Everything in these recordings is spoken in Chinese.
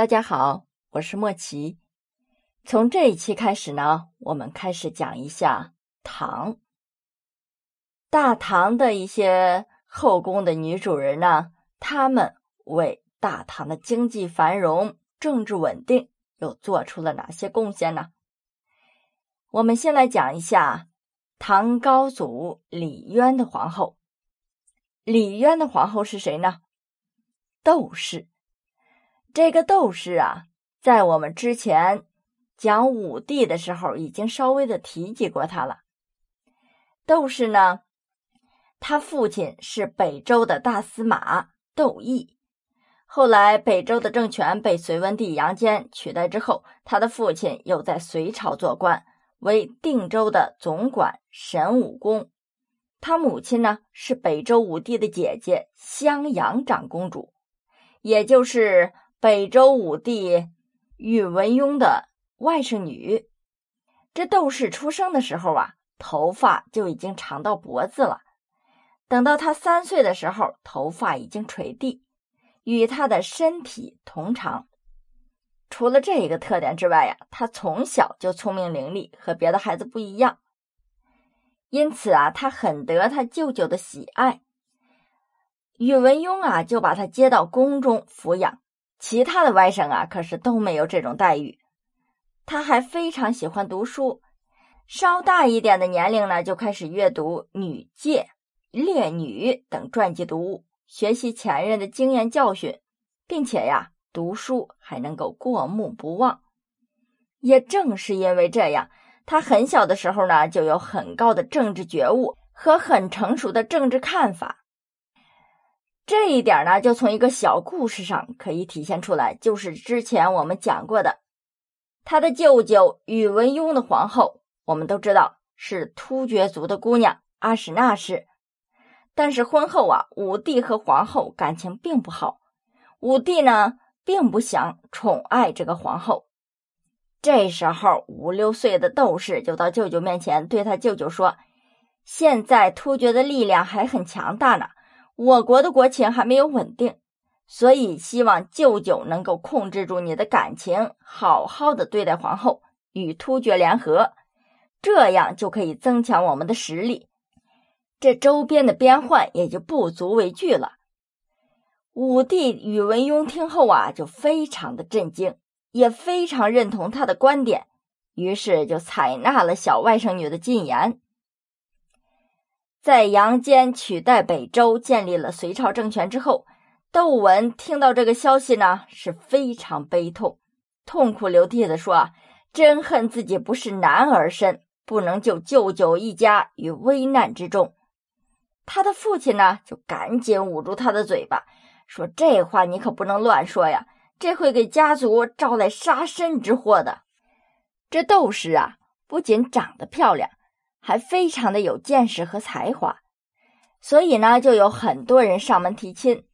大家好，我是莫奇。从这一期开始呢，我们开始讲一下唐。大唐的一些后宫的女主人呢，她们为大唐的经济繁荣、政治稳定又做出了哪些贡献呢？我们先来讲一下唐高祖李渊的皇后。李渊的皇后是谁呢？窦氏。这个窦氏啊，在我们之前讲武帝的时候，已经稍微的提及过他了。窦氏呢，他父亲是北周的大司马窦毅，后来北周的政权被隋文帝杨坚取代之后，他的父亲又在隋朝做官，为定州的总管神武公。他母亲呢，是北周武帝的姐姐襄阳长公主，也就是。北周武帝宇文邕的外甥女，这窦氏出生的时候啊，头发就已经长到脖子了。等到她三岁的时候，头发已经垂地，与她的身体同长。除了这一个特点之外呀，她从小就聪明伶俐，和别的孩子不一样。因此啊，她很得他舅舅的喜爱。宇文邕啊，就把她接到宫中抚养。其他的外甥啊，可是都没有这种待遇。他还非常喜欢读书，稍大一点的年龄呢，就开始阅读《女诫》《列女》等传记读物，学习前人的经验教训，并且呀，读书还能够过目不忘。也正是因为这样，他很小的时候呢，就有很高的政治觉悟和很成熟的政治看法。这一点呢，就从一个小故事上可以体现出来，就是之前我们讲过的，他的舅舅宇文邕的皇后，我们都知道是突厥族的姑娘阿史那氏，但是婚后啊，武帝和皇后感情并不好，武帝呢并不想宠爱这个皇后，这时候五六岁的窦氏就到舅舅面前，对他舅舅说：“现在突厥的力量还很强大呢。”我国的国情还没有稳定，所以希望舅舅能够控制住你的感情，好好的对待皇后，与突厥联合，这样就可以增强我们的实力，这周边的边患也就不足为惧了。武帝宇文邕听后啊，就非常的震惊，也非常认同他的观点，于是就采纳了小外甥女的进言。在杨坚取代北周，建立了隋朝政权之后，窦文听到这个消息呢，是非常悲痛，痛哭流涕的说：“啊，真恨自己不是男儿身，不能救舅舅一家于危难之中。”他的父亲呢，就赶紧捂住他的嘴巴，说：“这话你可不能乱说呀，这会给家族招来杀身之祸的。”这窦氏啊，不仅长得漂亮。还非常的有见识和才华，所以呢，就有很多人上门提亲。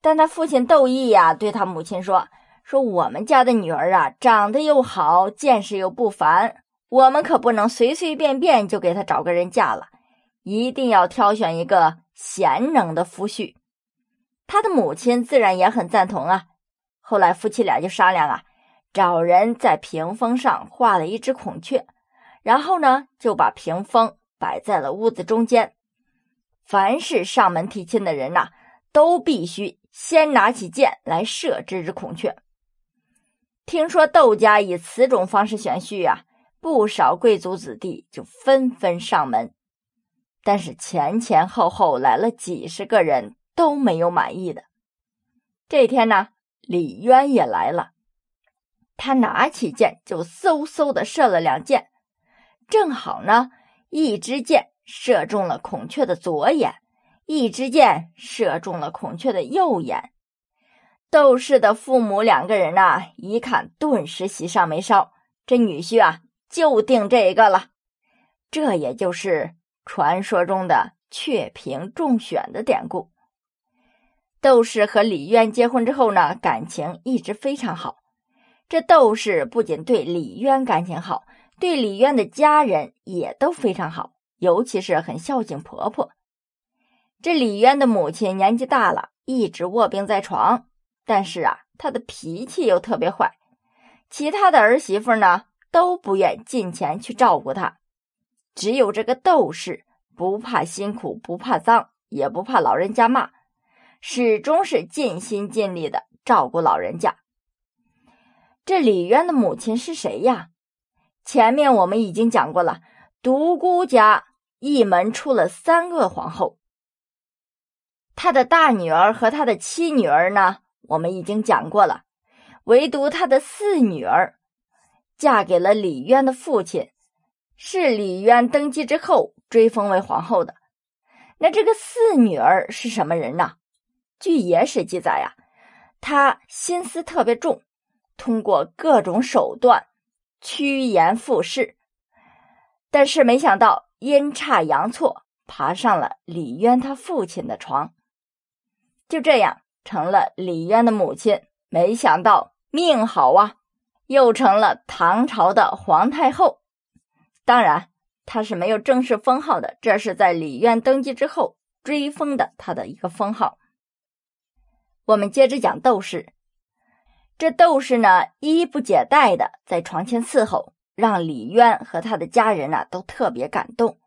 但他父亲窦毅呀，对他母亲说：“说我们家的女儿啊，长得又好，见识又不凡，我们可不能随随便便就给她找个人嫁了，一定要挑选一个贤能的夫婿。”他的母亲自然也很赞同啊。后来夫妻俩就商量啊，找人在屏风上画了一只孔雀。然后呢，就把屏风摆在了屋子中间。凡是上门提亲的人呐，都必须先拿起剑来射这只孔雀。听说窦家以此种方式选婿啊，不少贵族子弟就纷纷上门。但是前前后后来了几十个人都没有满意的。这天呢，李渊也来了，他拿起剑就嗖嗖的射了两箭。正好呢，一支箭射中了孔雀的左眼，一支箭射中了孔雀的右眼。窦氏的父母两个人呐，一看顿时喜上眉梢，这女婿啊就定这一个了。这也就是传说中的雀屏中选的典故。窦氏和李渊结婚之后呢，感情一直非常好。这窦氏不仅对李渊感情好。对李渊的家人也都非常好，尤其是很孝敬婆婆。这李渊的母亲年纪大了，一直卧病在床，但是啊，她的脾气又特别坏，其他的儿媳妇呢都不愿近前去照顾她，只有这个窦氏不怕辛苦，不怕脏，也不怕老人家骂，始终是尽心尽力的照顾老人家。这李渊的母亲是谁呀？前面我们已经讲过了，独孤家一门出了三个皇后。他的大女儿和他的七女儿呢，我们已经讲过了。唯独他的四女儿嫁给了李渊的父亲，是李渊登基之后追封为皇后的。那这个四女儿是什么人呢？据野史记载呀，她心思特别重，通过各种手段趋炎附势，但是没想到阴差阳错爬上了李渊他父亲的床。就这样成了李渊的母亲，没想到命好啊，又成了唐朝的皇太后。当然，她是没有正式封号的，这是在李渊登基之后追封的他的一个封号。我们接着讲窦氏，这窦氏呢，衣不解带的在床前伺候，让李渊和他的家人呢都特别感动。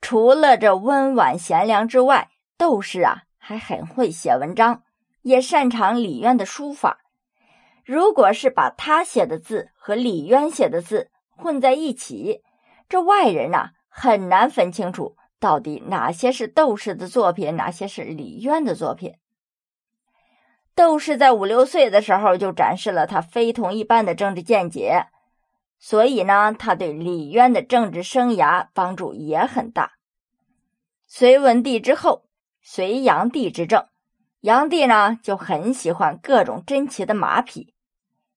除了这温婉贤良之外，窦氏啊。还很会写文章，也擅长李渊的书法。如果是把他写的字和李渊写的字混在一起，这外人呐很难分清楚到底哪些是窦氏的作品，哪些是李渊的作品。窦氏在五六岁的时候就展示了他非同一般的政治见解，所以呢，他对李渊的政治生涯帮助也很大。隋文帝之后。隋炀帝执政，炀帝呢就很喜欢各种珍奇的马匹。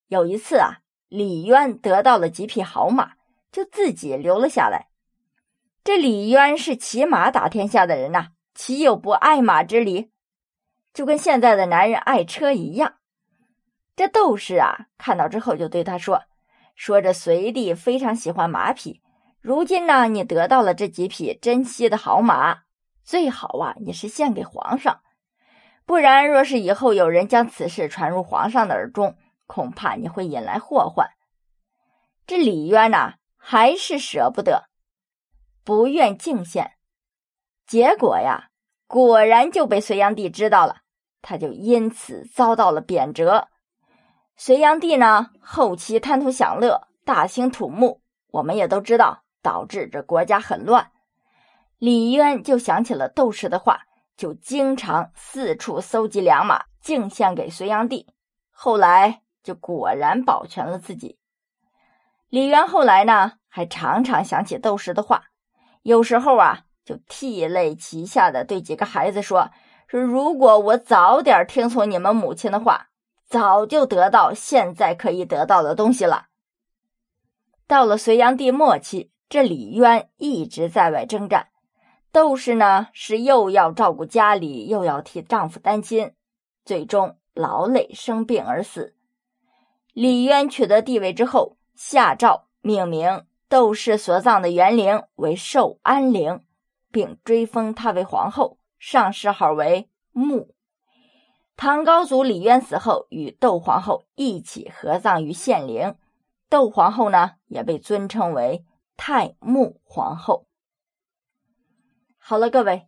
有一次啊，李渊得到了几匹好马，就自己留了下来。这李渊是骑马打天下的人呐，岂有不爱马之理？就跟现在的男人爱车一样。这窦氏啊，看到之后就对他说：“说这隋帝非常喜欢马匹，如今呢，你得到了这几匹珍稀的好马。”最好啊，你是献给皇上，不然若是以后有人将此事传入皇上的耳中，恐怕你会引来祸患。这李渊呐，还是舍不得，不愿敬献。结果呀，果然就被隋炀帝知道了，他就因此遭到了贬谪。隋炀帝呢，后期贪图享乐，大兴土木，我们也都知道，导致这国家很乱。李渊就想起了窦氏的话，就经常四处搜集良马敬献给隋炀帝。后来就果然保全了自己。李渊后来呢，还常常想起窦氏的话，有时候啊，就涕泪齐下的对几个孩子说：“说如果我早点听从你们母亲的话，早就得到现在可以得到的东西了。”到了隋炀帝末期，这李渊一直在外征战。窦氏呢，是又要照顾家里，又要替丈夫担心，最终劳累生病而死。李渊取得帝位之后，下诏命名窦氏所葬的园陵为寿安陵，并追封她为皇后，上谥号为穆。唐高祖李渊死后，与窦皇后一起合葬于献陵，窦皇后呢，也被尊称为太穆皇后。好了，各位，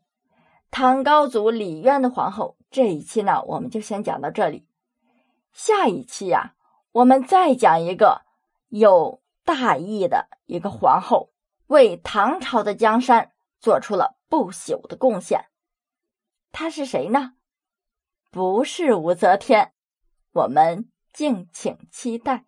唐高祖李渊的皇后这一期呢，我们就先讲到这里。下一期呀，我们再讲一个有大义的一个皇后，为唐朝的江山做出了不朽的贡献。他是谁呢？不是武则天，我们敬请期待。